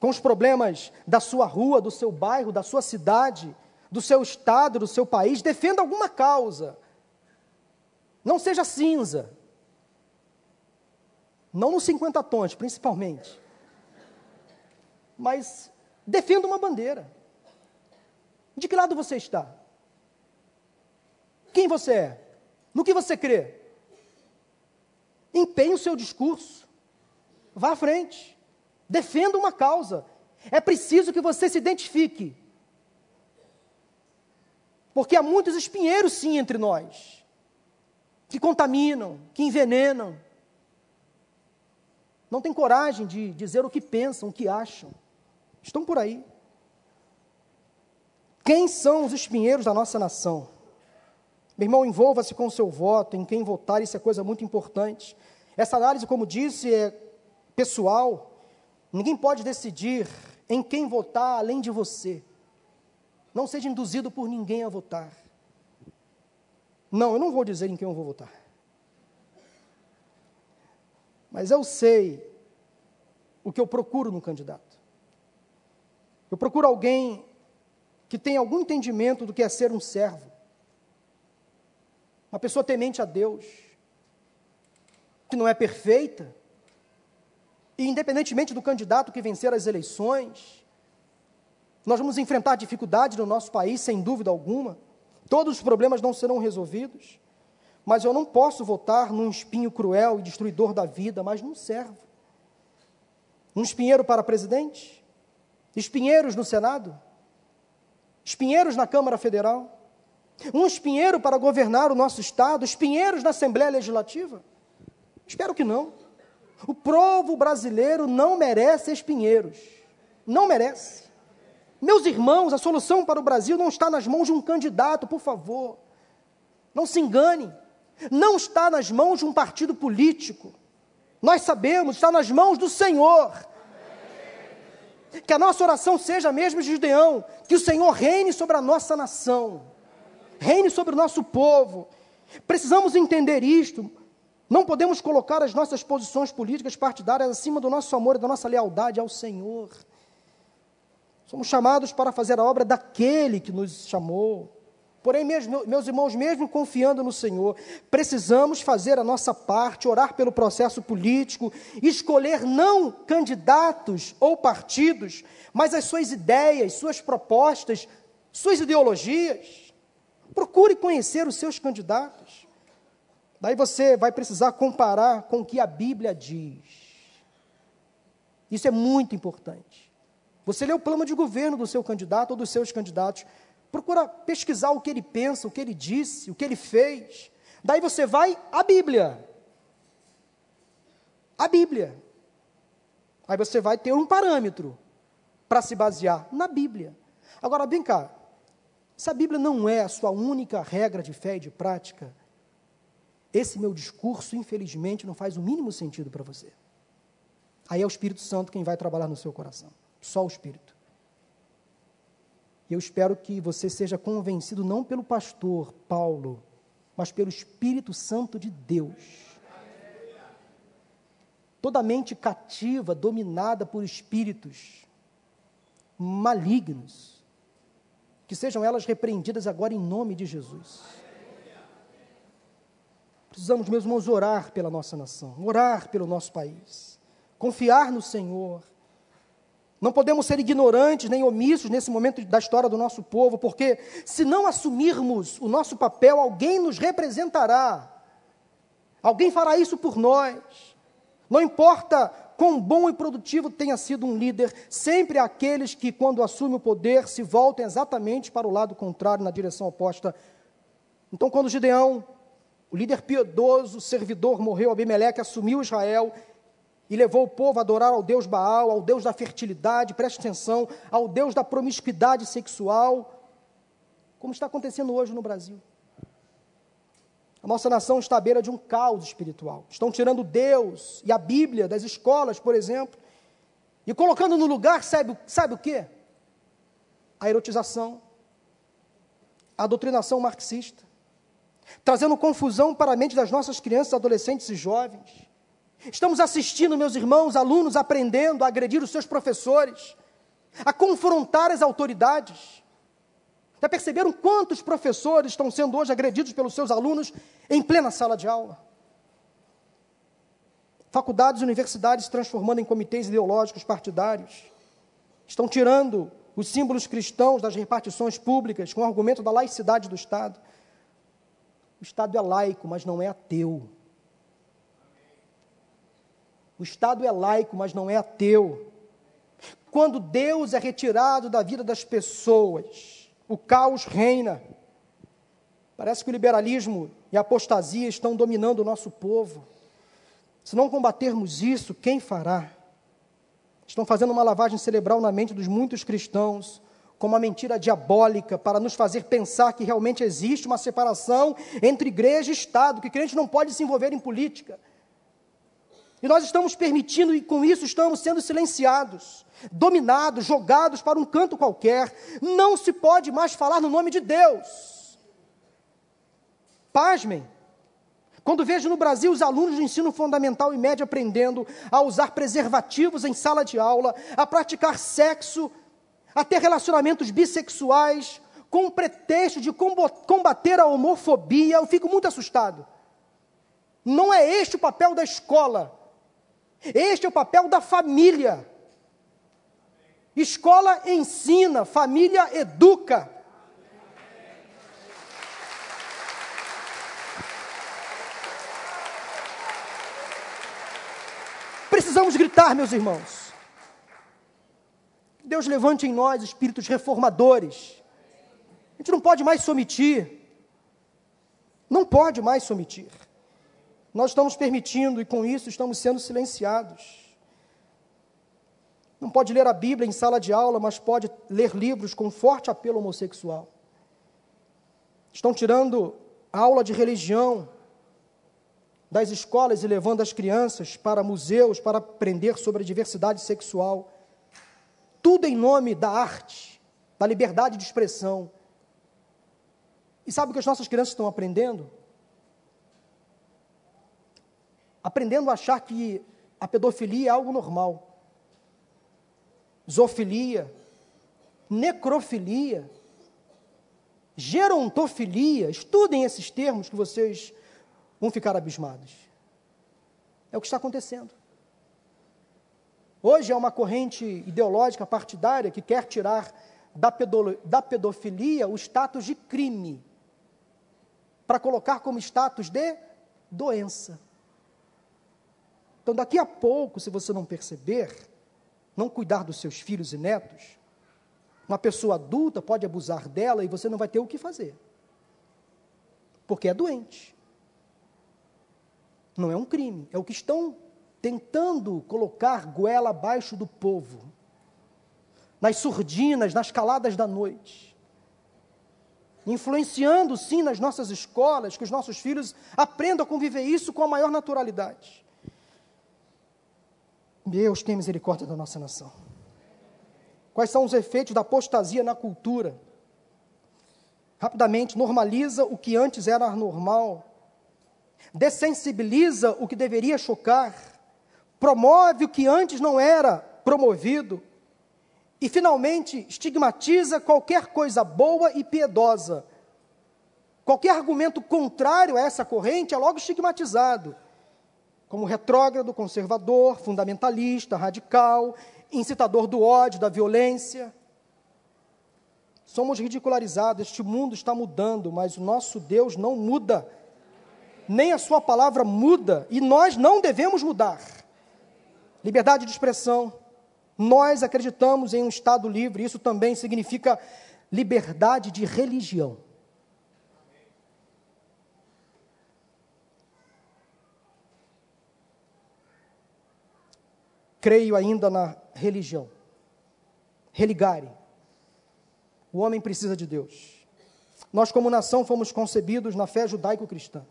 com os problemas da sua rua, do seu bairro, da sua cidade, do seu estado, do seu país. Defenda alguma causa. Não seja cinza. Não nos 50 tons, principalmente. Mas defenda uma bandeira. De que lado você está? Quem você é? No que você crê? Empenhe o seu discurso. Vá à frente. Defenda uma causa. É preciso que você se identifique. Porque há muitos espinheiros, sim, entre nós, que contaminam, que envenenam. Não tem coragem de dizer o que pensam, o que acham. Estão por aí. Quem são os espinheiros da nossa nação? Meu irmão, envolva-se com o seu voto, em quem votar, isso é coisa muito importante. Essa análise, como disse, é pessoal. Ninguém pode decidir em quem votar além de você. Não seja induzido por ninguém a votar. Não, eu não vou dizer em quem eu vou votar. Mas eu sei o que eu procuro no candidato. Eu procuro alguém que tenha algum entendimento do que é ser um servo. Uma pessoa temente a Deus, que não é perfeita, e independentemente do candidato que vencer as eleições, nós vamos enfrentar dificuldades no nosso país, sem dúvida alguma. Todos os problemas não serão resolvidos. Mas eu não posso votar num espinho cruel e destruidor da vida, mas num servo. Um espinheiro para presidente? Espinheiros no Senado? Espinheiros na Câmara Federal? Um espinheiro para governar o nosso Estado? Espinheiros na Assembleia Legislativa? Espero que não. O povo brasileiro não merece espinheiros. Não merece. Meus irmãos, a solução para o Brasil não está nas mãos de um candidato, por favor. Não se engane não está nas mãos de um partido político. Nós sabemos, está nas mãos do Senhor. Que a nossa oração seja mesmo de Gideão, que o Senhor reine sobre a nossa nação, reine sobre o nosso povo. Precisamos entender isto. Não podemos colocar as nossas posições políticas partidárias acima do nosso amor e da nossa lealdade ao Senhor. Somos chamados para fazer a obra daquele que nos chamou. Porém, meus irmãos, mesmo confiando no Senhor, precisamos fazer a nossa parte, orar pelo processo político, escolher não candidatos ou partidos, mas as suas ideias, suas propostas, suas ideologias. Procure conhecer os seus candidatos. Daí você vai precisar comparar com o que a Bíblia diz. Isso é muito importante. Você lê o plano de governo do seu candidato ou dos seus candidatos, Procura pesquisar o que ele pensa, o que ele disse, o que ele fez. Daí você vai à Bíblia. A Bíblia. Aí você vai ter um parâmetro para se basear na Bíblia. Agora, vem cá. Se a Bíblia não é a sua única regra de fé e de prática, esse meu discurso, infelizmente, não faz o mínimo sentido para você. Aí é o Espírito Santo quem vai trabalhar no seu coração. Só o Espírito. E eu espero que você seja convencido não pelo pastor Paulo, mas pelo Espírito Santo de Deus. Toda mente cativa, dominada por espíritos malignos, que sejam elas repreendidas agora em nome de Jesus. Precisamos, meus irmãos, orar pela nossa nação, orar pelo nosso país, confiar no Senhor não podemos ser ignorantes nem omissos nesse momento da história do nosso povo, porque se não assumirmos o nosso papel, alguém nos representará. Alguém fará isso por nós. Não importa quão bom e produtivo tenha sido um líder, sempre há aqueles que, quando assumem o poder, se voltam exatamente para o lado contrário, na direção oposta. Então, quando Gideão, o líder piedoso, servidor, morreu, Abimeleque assumiu Israel, e levou o povo a adorar ao Deus Baal, ao Deus da fertilidade, preste atenção, ao Deus da promiscuidade sexual, como está acontecendo hoje no Brasil. A nossa nação está à beira de um caos espiritual. Estão tirando Deus e a Bíblia das escolas, por exemplo, e colocando no lugar, sabe, sabe o que? A erotização, a doutrinação marxista. trazendo confusão para a mente das nossas crianças, adolescentes e jovens. Estamos assistindo, meus irmãos, alunos aprendendo a agredir os seus professores, a confrontar as autoridades. Já perceberam quantos professores estão sendo hoje agredidos pelos seus alunos em plena sala de aula? Faculdades e universidades se transformando em comitês ideológicos partidários. Estão tirando os símbolos cristãos das repartições públicas com o argumento da laicidade do Estado. O Estado é laico, mas não é ateu. O Estado é laico, mas não é ateu. Quando Deus é retirado da vida das pessoas, o caos reina. Parece que o liberalismo e a apostasia estão dominando o nosso povo. Se não combatermos isso, quem fará? Estão fazendo uma lavagem cerebral na mente dos muitos cristãos, com uma mentira diabólica para nos fazer pensar que realmente existe uma separação entre igreja e Estado, que crente não pode se envolver em política. E nós estamos permitindo, e com isso estamos sendo silenciados, dominados, jogados para um canto qualquer. Não se pode mais falar no nome de Deus. Pasmem. Quando vejo no Brasil os alunos do ensino fundamental e médio aprendendo a usar preservativos em sala de aula, a praticar sexo, a ter relacionamentos bissexuais, com o pretexto de combater a homofobia, eu fico muito assustado. Não é este o papel da escola. Este é o papel da família. Escola ensina, família educa. Precisamos gritar, meus irmãos. Deus levante em nós espíritos reformadores. A gente não pode mais se omitir. Não pode mais se omitir. Nós estamos permitindo e com isso estamos sendo silenciados. Não pode ler a Bíblia em sala de aula, mas pode ler livros com forte apelo homossexual. Estão tirando a aula de religião das escolas e levando as crianças para museus para aprender sobre a diversidade sexual. Tudo em nome da arte, da liberdade de expressão. E sabe o que as nossas crianças estão aprendendo? Aprendendo a achar que a pedofilia é algo normal. Zoofilia, necrofilia, gerontofilia, estudem esses termos que vocês vão ficar abismados. É o que está acontecendo. Hoje é uma corrente ideológica partidária que quer tirar da, pedo, da pedofilia o status de crime, para colocar como status de doença. Então, daqui a pouco, se você não perceber, não cuidar dos seus filhos e netos, uma pessoa adulta pode abusar dela e você não vai ter o que fazer, porque é doente. Não é um crime, é o que estão tentando colocar goela abaixo do povo, nas surdinas, nas caladas da noite, influenciando sim nas nossas escolas, que os nossos filhos aprendam a conviver isso com a maior naturalidade. Deus tem misericórdia da nossa nação. Quais são os efeitos da apostasia na cultura? Rapidamente, normaliza o que antes era normal, dessensibiliza o que deveria chocar, promove o que antes não era promovido e, finalmente, estigmatiza qualquer coisa boa e piedosa. Qualquer argumento contrário a essa corrente é logo estigmatizado como retrógrado, conservador, fundamentalista, radical, incitador do ódio, da violência. Somos ridicularizados, este mundo está mudando, mas o nosso Deus não muda nem a sua palavra muda e nós não devemos mudar. Liberdade de expressão. Nós acreditamos em um Estado livre, isso também significa liberdade de religião. Creio ainda na religião. Religare. O homem precisa de Deus. Nós, como nação, fomos concebidos na fé judaico-cristã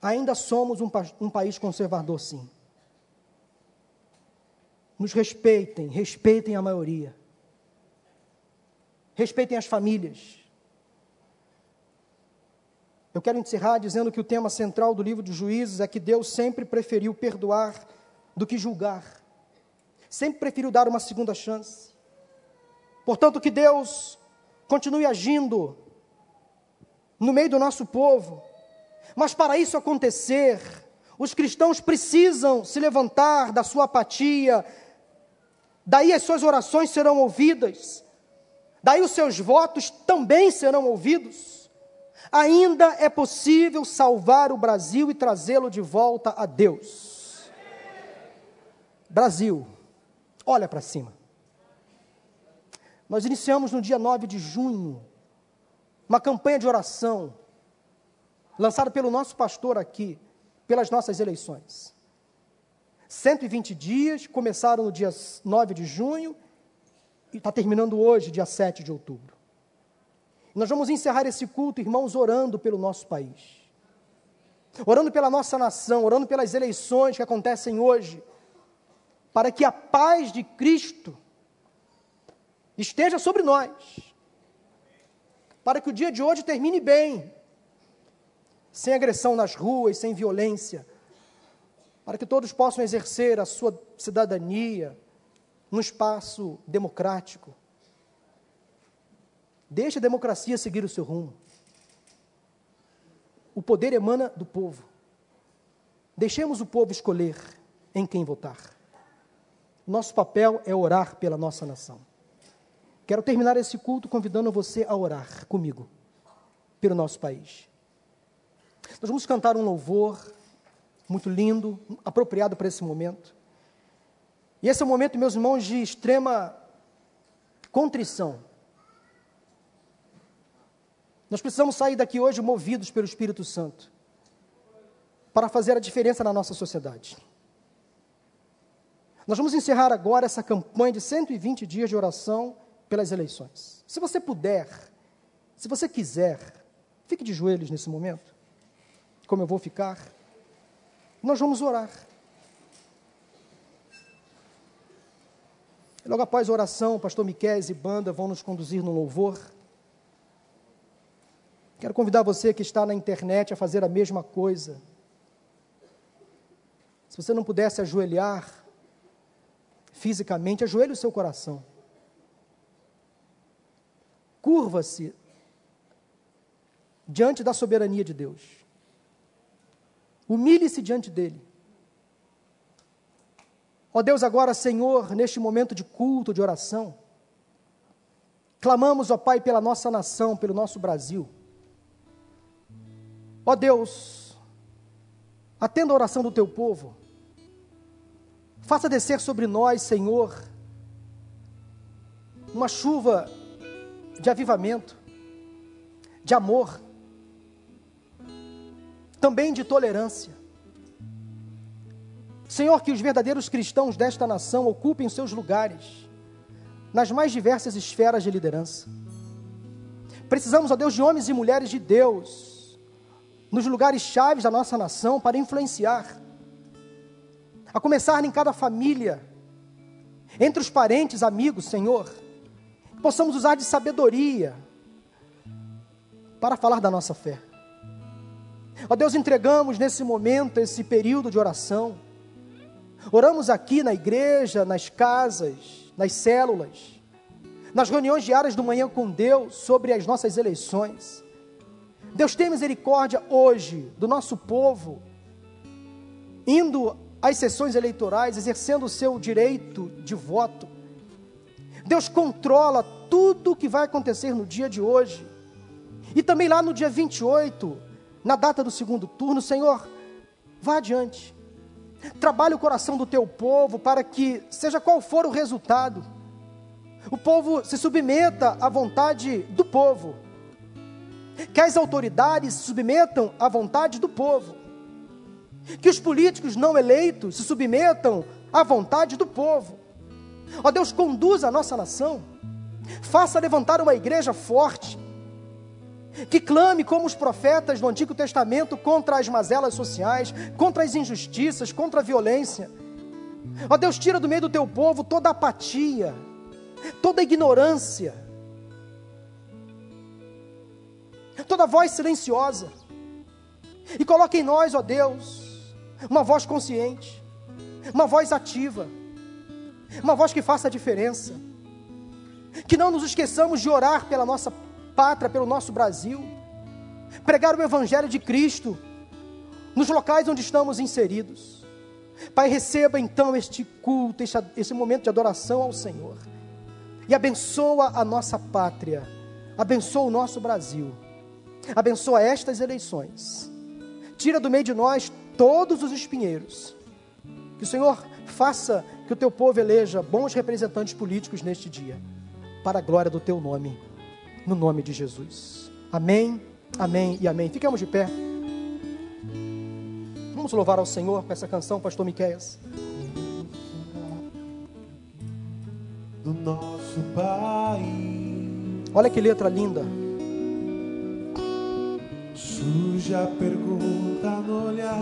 ainda somos um, um país conservador, sim. Nos respeitem, respeitem a maioria. Respeitem as famílias. Eu quero encerrar dizendo que o tema central do livro de Juízes é que Deus sempre preferiu perdoar do que julgar. Sempre preferiu dar uma segunda chance. Portanto, que Deus continue agindo no meio do nosso povo. Mas para isso acontecer, os cristãos precisam se levantar da sua apatia, daí as suas orações serão ouvidas, daí os seus votos também serão ouvidos. Ainda é possível salvar o Brasil e trazê-lo de volta a Deus. Brasil, olha para cima. Nós iniciamos no dia 9 de junho uma campanha de oração lançada pelo nosso pastor aqui, pelas nossas eleições. 120 dias, começaram no dia 9 de junho e está terminando hoje, dia 7 de outubro. Nós vamos encerrar esse culto, irmãos, orando pelo nosso país, orando pela nossa nação, orando pelas eleições que acontecem hoje, para que a paz de Cristo esteja sobre nós, para que o dia de hoje termine bem, sem agressão nas ruas, sem violência, para que todos possam exercer a sua cidadania num espaço democrático. Deixe a democracia seguir o seu rumo. O poder emana do povo. Deixemos o povo escolher em quem votar. Nosso papel é orar pela nossa nação. Quero terminar esse culto convidando você a orar comigo pelo nosso país. Nós vamos cantar um louvor muito lindo, apropriado para esse momento. E esse é um momento, meus irmãos, de extrema contrição. Nós precisamos sair daqui hoje movidos pelo Espírito Santo para fazer a diferença na nossa sociedade. Nós vamos encerrar agora essa campanha de 120 dias de oração pelas eleições. Se você puder, se você quiser, fique de joelhos nesse momento como eu vou ficar. Nós vamos orar. Logo após a oração, o pastor Miquel e banda vão nos conduzir no louvor. Quero convidar você que está na internet a fazer a mesma coisa. Se você não pudesse ajoelhar fisicamente, ajoelhe o seu coração. Curva-se diante da soberania de Deus. Humilhe-se diante dele. Ó Deus, agora, Senhor, neste momento de culto, de oração, clamamos, ó Pai, pela nossa nação, pelo nosso Brasil. Ó Deus, atenda a oração do teu povo. Faça descer sobre nós, Senhor, uma chuva de avivamento, de amor, também de tolerância. Senhor, que os verdadeiros cristãos desta nação ocupem seus lugares nas mais diversas esferas de liderança. Precisamos, ó Deus, de homens e mulheres de Deus nos lugares chaves da nossa nação para influenciar, a começar em cada família, entre os parentes, amigos, Senhor, possamos usar de sabedoria para falar da nossa fé. Ó Deus, entregamos nesse momento, esse período de oração. Oramos aqui na igreja, nas casas, nas células, nas reuniões diárias do manhã com Deus sobre as nossas eleições. Deus tem misericórdia hoje do nosso povo, indo às sessões eleitorais, exercendo o seu direito de voto. Deus controla tudo o que vai acontecer no dia de hoje. E também lá no dia 28, na data do segundo turno, Senhor, vá adiante. Trabalhe o coração do teu povo para que, seja qual for o resultado, o povo se submeta à vontade do povo. Que as autoridades se submetam à vontade do povo. Que os políticos não eleitos se submetam à vontade do povo. Ó Deus, conduza a nossa nação. Faça levantar uma igreja forte que clame como os profetas do Antigo Testamento contra as mazelas sociais, contra as injustiças, contra a violência. Ó Deus, tira do meio do teu povo toda apatia, toda ignorância, toda voz silenciosa. E coloque em nós, ó Deus, uma voz consciente, uma voz ativa, uma voz que faça a diferença. Que não nos esqueçamos de orar pela nossa pátria, pelo nosso Brasil, pregar o Evangelho de Cristo nos locais onde estamos inseridos. Pai, receba então este culto, este, esse momento de adoração ao Senhor. E abençoa a nossa pátria, abençoa o nosso Brasil, abençoa estas eleições. Tira do meio de nós todos os espinheiros. Que o Senhor faça que o teu povo eleja bons representantes políticos neste dia, para a glória do teu nome, no nome de Jesus. Amém, amém e amém. Ficamos de pé. Vamos louvar ao Senhor com essa canção, Pastor Miqueias. Do nosso país. Olha que letra linda. Suja pergunta no olhar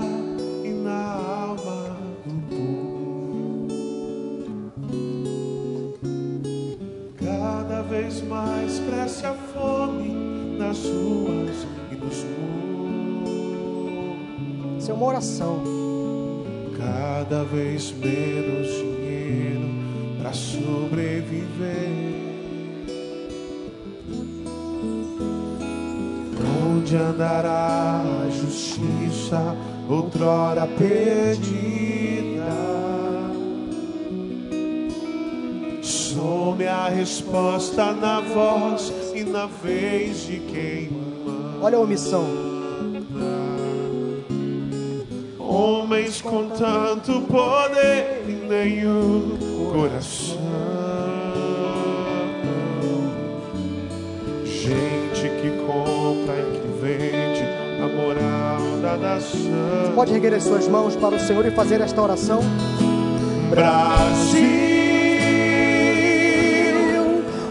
e na alma do povo. Cada vez mais cresce a fome nas ruas e nos muros. Isso é uma oração. Cada vez menos dinheiro para sobreviver. Onde andará a justiça, outrora perdida? Some a resposta na voz e na vez de quem manda. Olha a omissão. Homens com tanto poder e nenhum coração. Gente que nação. Pode erguer as suas mãos para o Senhor e fazer esta oração. Brasil,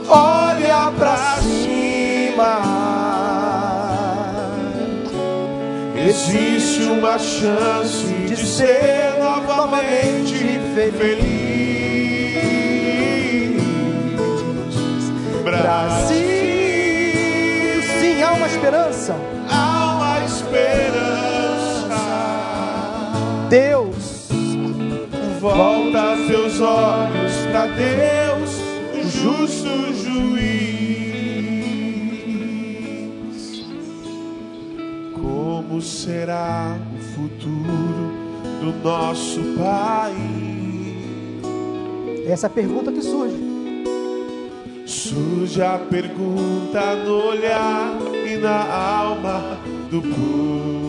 olha pra cima. Existe uma chance de ser novamente feliz. Brasil, Sim, há uma esperança. há uma esperança. Deus, Volta teus olhos para Deus, o justo juiz. Como será o futuro do nosso país? essa é pergunta que surge. Surge a pergunta no olhar e na alma do povo.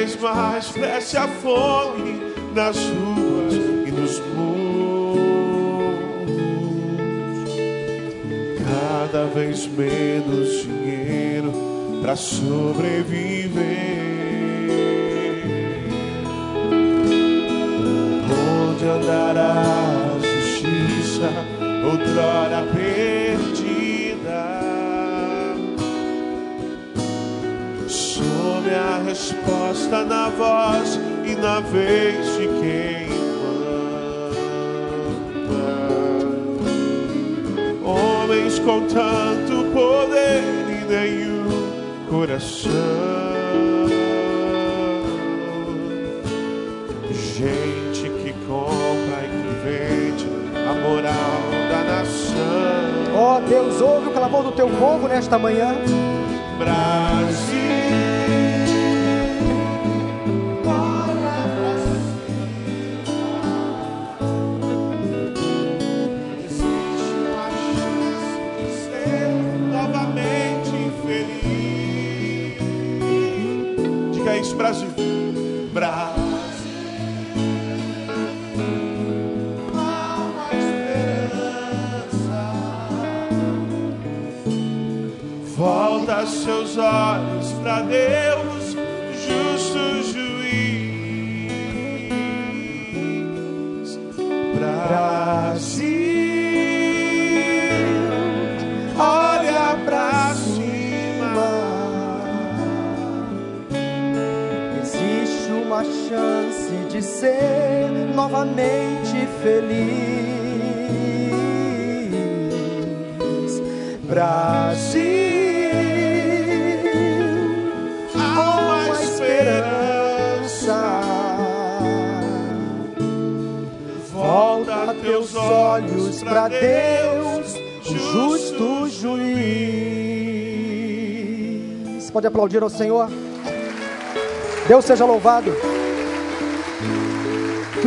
Vez mais cresce a fome nas ruas e nos muros. Cada vez menos dinheiro para sobreviver. Onde andará a justiça, outrora perdida? Some a resposta na voz e na vez de quem manda. Homens com tanto poder e nenhum coração. Gente que compra e que vende a moral da nação. Ó Deus, ouve o clamor do teu povo nesta manhã. Brasil. Brasil. Brasil. Volta seus olhos para Deus, eternamente feliz. Brasil, há uma esperança. Volta teus olhos para Deus, justo juiz. Pode aplaudir ao Senhor. Deus seja louvado.